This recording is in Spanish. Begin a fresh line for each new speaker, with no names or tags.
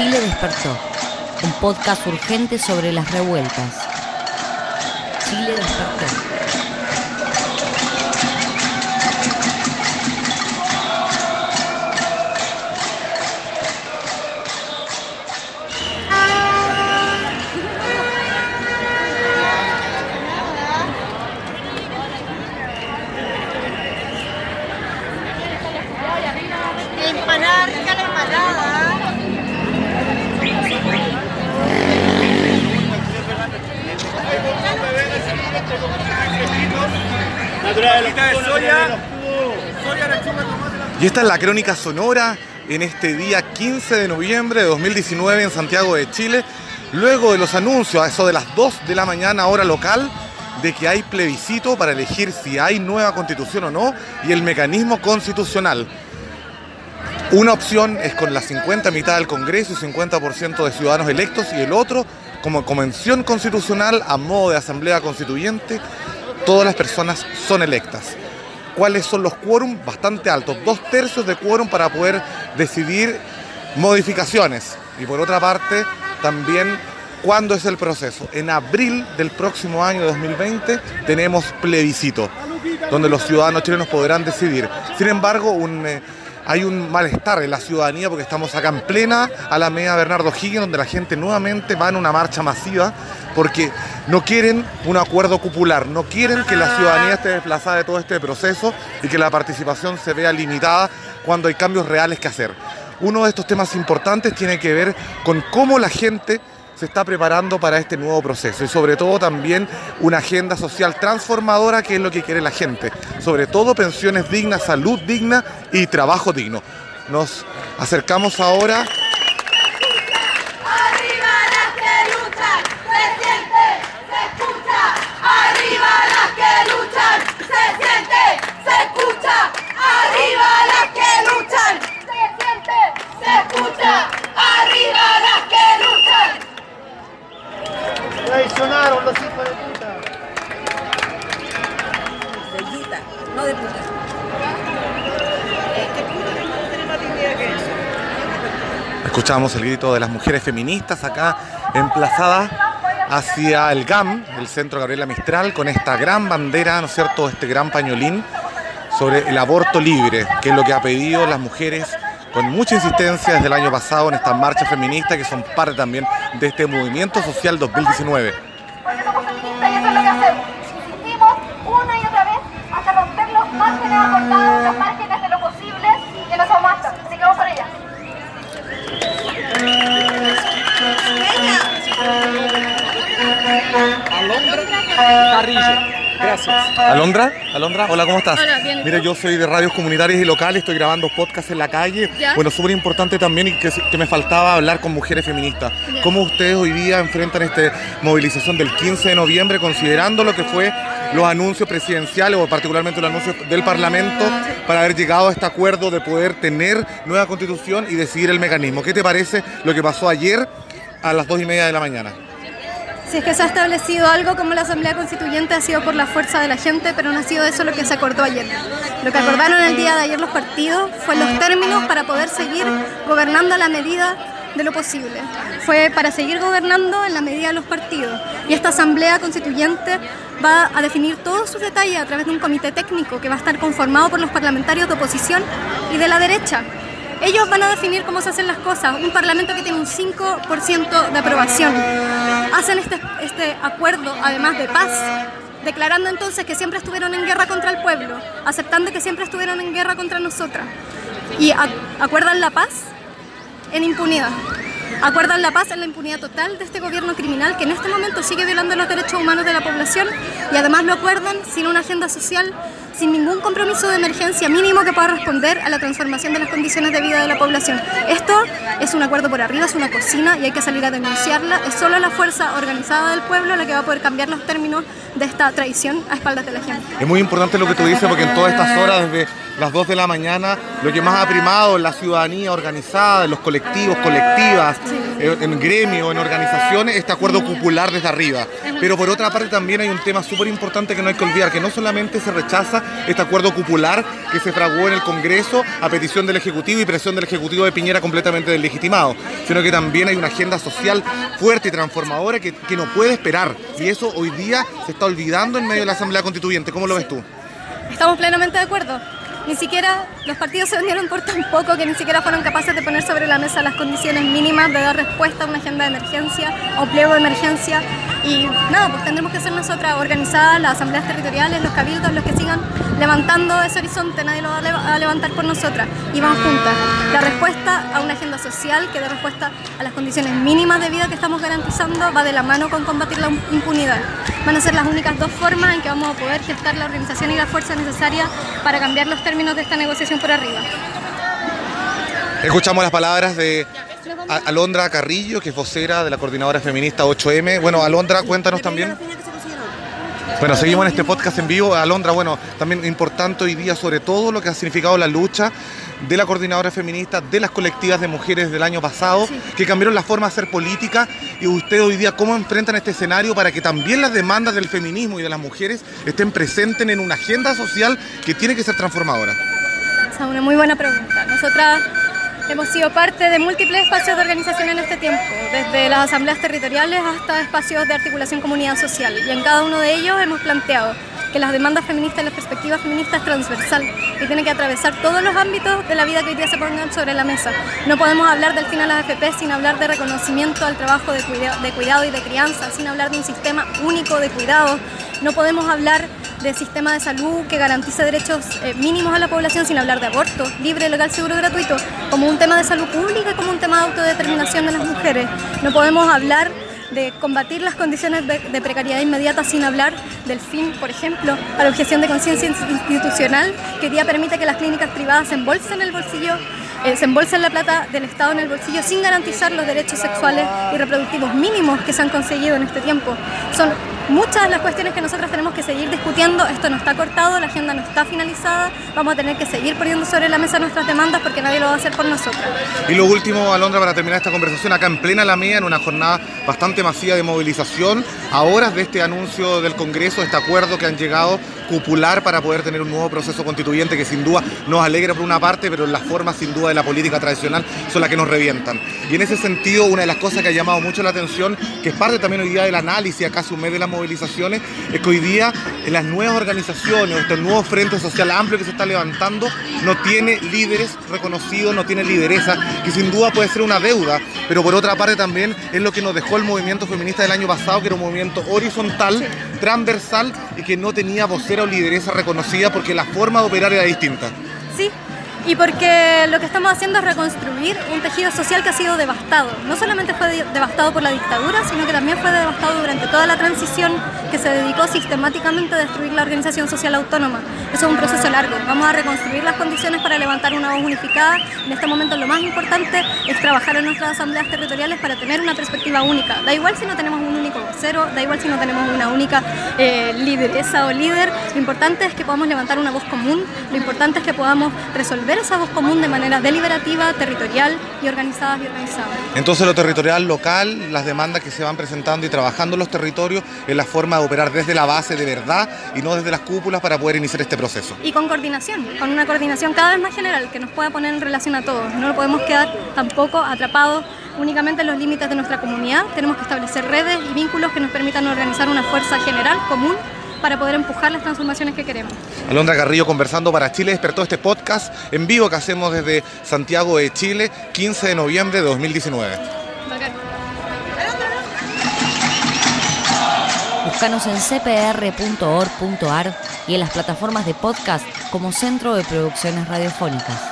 Chile despertó, un podcast urgente sobre las revueltas. Chile despertó.
Y esta es la crónica sonora en este día 15 de noviembre de 2019 en Santiago de Chile, luego de los anuncios a eso de las 2 de la mañana hora local de que hay plebiscito para elegir si hay nueva constitución o no y el mecanismo constitucional. Una opción es con la 50 mitad del Congreso y 50% de ciudadanos electos y el otro como convención constitucional a modo de asamblea constituyente, todas las personas son electas. ¿Cuáles son los quórum? Bastante altos, dos tercios de quórum para poder decidir modificaciones. Y por otra parte, también cuándo es el proceso. En abril del próximo año 2020 tenemos plebiscito, donde los ciudadanos chilenos podrán decidir. Sin embargo, un, eh, hay un malestar en la ciudadanía porque estamos acá en plena Alameda Bernardo Higgins, donde la gente nuevamente va en una marcha masiva porque no quieren un acuerdo popular, no quieren que la ciudadanía esté desplazada de todo este proceso y que la participación se vea limitada cuando hay cambios reales que hacer. Uno de estos temas importantes tiene que ver con cómo la gente se está preparando para este nuevo proceso y sobre todo también una agenda social transformadora que es lo que quiere la gente, sobre todo pensiones dignas, salud digna y trabajo digno. Nos acercamos ahora.
Arriba las que luchan, se siente, se escucha. Arriba las que luchan, se siente, se escucha. Arriba las que luchan, se siente, se escucha. Arriba las que luchan.
Traicionaron los hijos de puta.
No de puta.
Escuchamos el grito de las mujeres feministas acá emplazadas hacia el GAM, el Centro Gabriela Mistral, con esta gran bandera, ¿no es cierto?, este gran pañolín sobre el aborto libre, que es lo que ha pedido las mujeres con mucha insistencia desde el año pasado en estas marchas feministas que son parte también de este movimiento social 2019. Alondra, Alondra, hola, ¿cómo estás?
Hola, bien.
Mira, yo soy de radios comunitarias y locales, estoy grabando podcast en la calle.
Ya.
Bueno, súper importante también y que, que me faltaba hablar con mujeres feministas.
Ya.
¿Cómo ustedes hoy día enfrentan esta movilización del 15 de noviembre, considerando lo que fue los anuncios presidenciales o particularmente los anuncios del Parlamento para haber llegado a este acuerdo de poder tener nueva constitución y decidir el mecanismo? ¿Qué te parece lo que pasó ayer a las dos y media de la mañana?
Si es que se ha establecido algo como la Asamblea Constituyente ha sido por la fuerza de la gente, pero no ha sido eso lo que se acordó ayer. Lo que acordaron el día de ayer los partidos fue los términos para poder seguir gobernando a la medida de lo posible. Fue para seguir gobernando en la medida de los partidos. Y esta Asamblea Constituyente va a definir todos sus detalles a través de un comité técnico que va a estar conformado por los parlamentarios de oposición y de la derecha. Ellos van a definir cómo se hacen las cosas. Un parlamento que tiene un 5% de aprobación. Hacen este, este acuerdo, además de paz, declarando entonces que siempre estuvieron en guerra contra el pueblo, aceptando que siempre estuvieron en guerra contra nosotras. Y acuerdan la paz en impunidad. Acuerdan la paz en la impunidad total de este gobierno criminal que en este momento sigue violando los derechos humanos de la población y además lo acuerdan sin una agenda social, sin ningún compromiso de emergencia mínimo que pueda responder a la transformación de las condiciones de vida de la población. Esto es un acuerdo por arriba, es una cocina y hay que salir a denunciarla. Es solo la fuerza organizada del pueblo la que va a poder cambiar los términos de esta traición a espaldas de la gente.
Es muy importante lo que tú dices porque en todas estas horas, desde las 2 de la mañana, lo que más ha primado en la ciudadanía organizada, en los colectivos, colectivas, eh, en gremios, en organizaciones, este acuerdo popular desde arriba. Pero por otra parte también hay un tema súper importante que no hay que olvidar, que no solamente se rechaza este acuerdo popular que se fraguó en el Congreso a petición del Ejecutivo y presión del Ejecutivo de Piñera completamente deslegitimado, sino que también hay una agenda social fuerte y transformadora que, que no puede esperar. Y eso hoy día se está olvidando en medio de la Asamblea Constituyente. ¿Cómo lo ves tú?
Estamos plenamente de acuerdo. Ni siquiera los partidos se unieron por tan poco que ni siquiera fueron capaces de poner sobre la mesa las condiciones mínimas de dar respuesta a una agenda de emergencia o pliego de emergencia. Y nada, pues tendremos que ser nosotras organizadas, las asambleas territoriales, los cabildos, los que sigan levantando ese horizonte, nadie lo va a leva- a levantar por nosotras. Y van juntas. La respuesta a una agenda social que dé respuesta a las condiciones mínimas de vida que estamos garantizando va de la mano con combatir la impunidad. Van a ser las únicas dos formas en que vamos a poder gestar la organización y la fuerza necesaria para cambiar los términos de esta negociación por arriba.
Escuchamos las palabras de A- Alondra Carrillo, que es vocera de la coordinadora feminista 8M. Bueno, Alondra, cuéntanos también. Bueno, seguimos en este podcast en vivo. Alondra, bueno, también importante hoy día sobre todo lo que ha significado la lucha de la coordinadora feminista, de las colectivas de mujeres del año pasado, que cambiaron la forma de hacer política. Y usted hoy día, ¿cómo enfrentan este escenario para que también las demandas del feminismo y de las mujeres estén presentes en una agenda social que tiene que ser transformadora?
Esa es una muy buena pregunta. Nosotras hemos sido parte de múltiples espacios de organización en este tiempo, desde las asambleas territoriales hasta espacios de articulación comunidad social. Y en cada uno de ellos hemos planteado que las demandas feministas y la perspectiva feminista es transversal y tiene que atravesar todos los ámbitos de la vida que hoy día se pongan sobre la mesa. No podemos hablar del fin a las AFP sin hablar de reconocimiento al trabajo de, de cuidado y de crianza, sin hablar de un sistema único de cuidado. No podemos hablar de sistema de salud que garantice derechos eh, mínimos a la población sin hablar de aborto, libre, legal, seguro, gratuito, como un tema de salud pública como un tema de autodeterminación de las mujeres. No podemos hablar de combatir las condiciones de, de precariedad inmediata sin hablar del fin, por ejemplo, a la objeción de conciencia institucional que hoy día permite que las clínicas privadas se embolsen el bolsillo, eh, se embolsen la plata del Estado en el bolsillo sin garantizar los derechos sexuales y reproductivos mínimos que se han conseguido en este tiempo. Son muchas las cuestiones que nosotros tenemos que seguir discutiendo. Esto no está cortado, la agenda no está finalizada. Vamos a tener que seguir poniendo sobre la mesa nuestras demandas porque nadie lo va a hacer por nosotros.
Y lo último, Alondra, para terminar esta conversación, acá en plena Alameda, en una jornada bastante masiva de movilización, a horas de este anuncio del Congreso, este acuerdo que han llegado cupular para poder tener un nuevo proceso constituyente que sin duda nos alegra por una parte, pero las formas sin duda de la política tradicional son las que nos revientan. Y en ese sentido, una de las cosas que ha llamado mucho la atención, que es parte también hoy día del análisis, a casi un mes de las movilizaciones, es que hoy día en las nuevas organizaciones, este nuevo frente social amplio que se está levantando, no tiene líderes reconocidos, no tiene lideresa, que sin duda puede ser una deuda, pero por otra parte también es lo que nos dejó el movimiento feminista del año pasado, que era un movimiento horizontal, transversal y que no tenía vocera o lideresa reconocida porque la forma de operar era distinta.
Sí, y porque lo que estamos haciendo es reconstruir un tejido social que ha sido devastado. No solamente fue de- devastado por la dictadura, sino que también fue devastado durante toda la transición que se dedicó sistemáticamente a destruir la organización social autónoma. Eso es un proceso largo. Vamos a reconstruir las condiciones para levantar una voz unificada. En este momento lo más importante es trabajar en nuestras asambleas territoriales para tener una perspectiva única. Da igual si no tenemos un único vocero, da igual si no tenemos una única eh, lideresa o líder. Lo importante es que podamos levantar una voz común. Lo importante es que podamos resolver esa voz común de manera deliberativa, territorial y organizada y organizada.
Entonces lo territorial local, las demandas que se van presentando y trabajando en los territorios es la forma de operar desde la base de verdad y no desde las cúpulas para poder iniciar este proceso.
Y con coordinación, con una coordinación cada vez más general que nos pueda poner en relación a todos. No podemos quedar tampoco atrapados únicamente en los límites de nuestra comunidad. Tenemos que establecer redes y vínculos que nos permitan organizar una fuerza general común para poder empujar las transformaciones que queremos.
Alondra Carrillo conversando para Chile despertó este podcast en vivo que hacemos desde Santiago de Chile, 15 de noviembre de 2019.
Bacán.
Búscanos en cpr.org.ar y en las plataformas de podcast como Centro de Producciones Radiofónicas.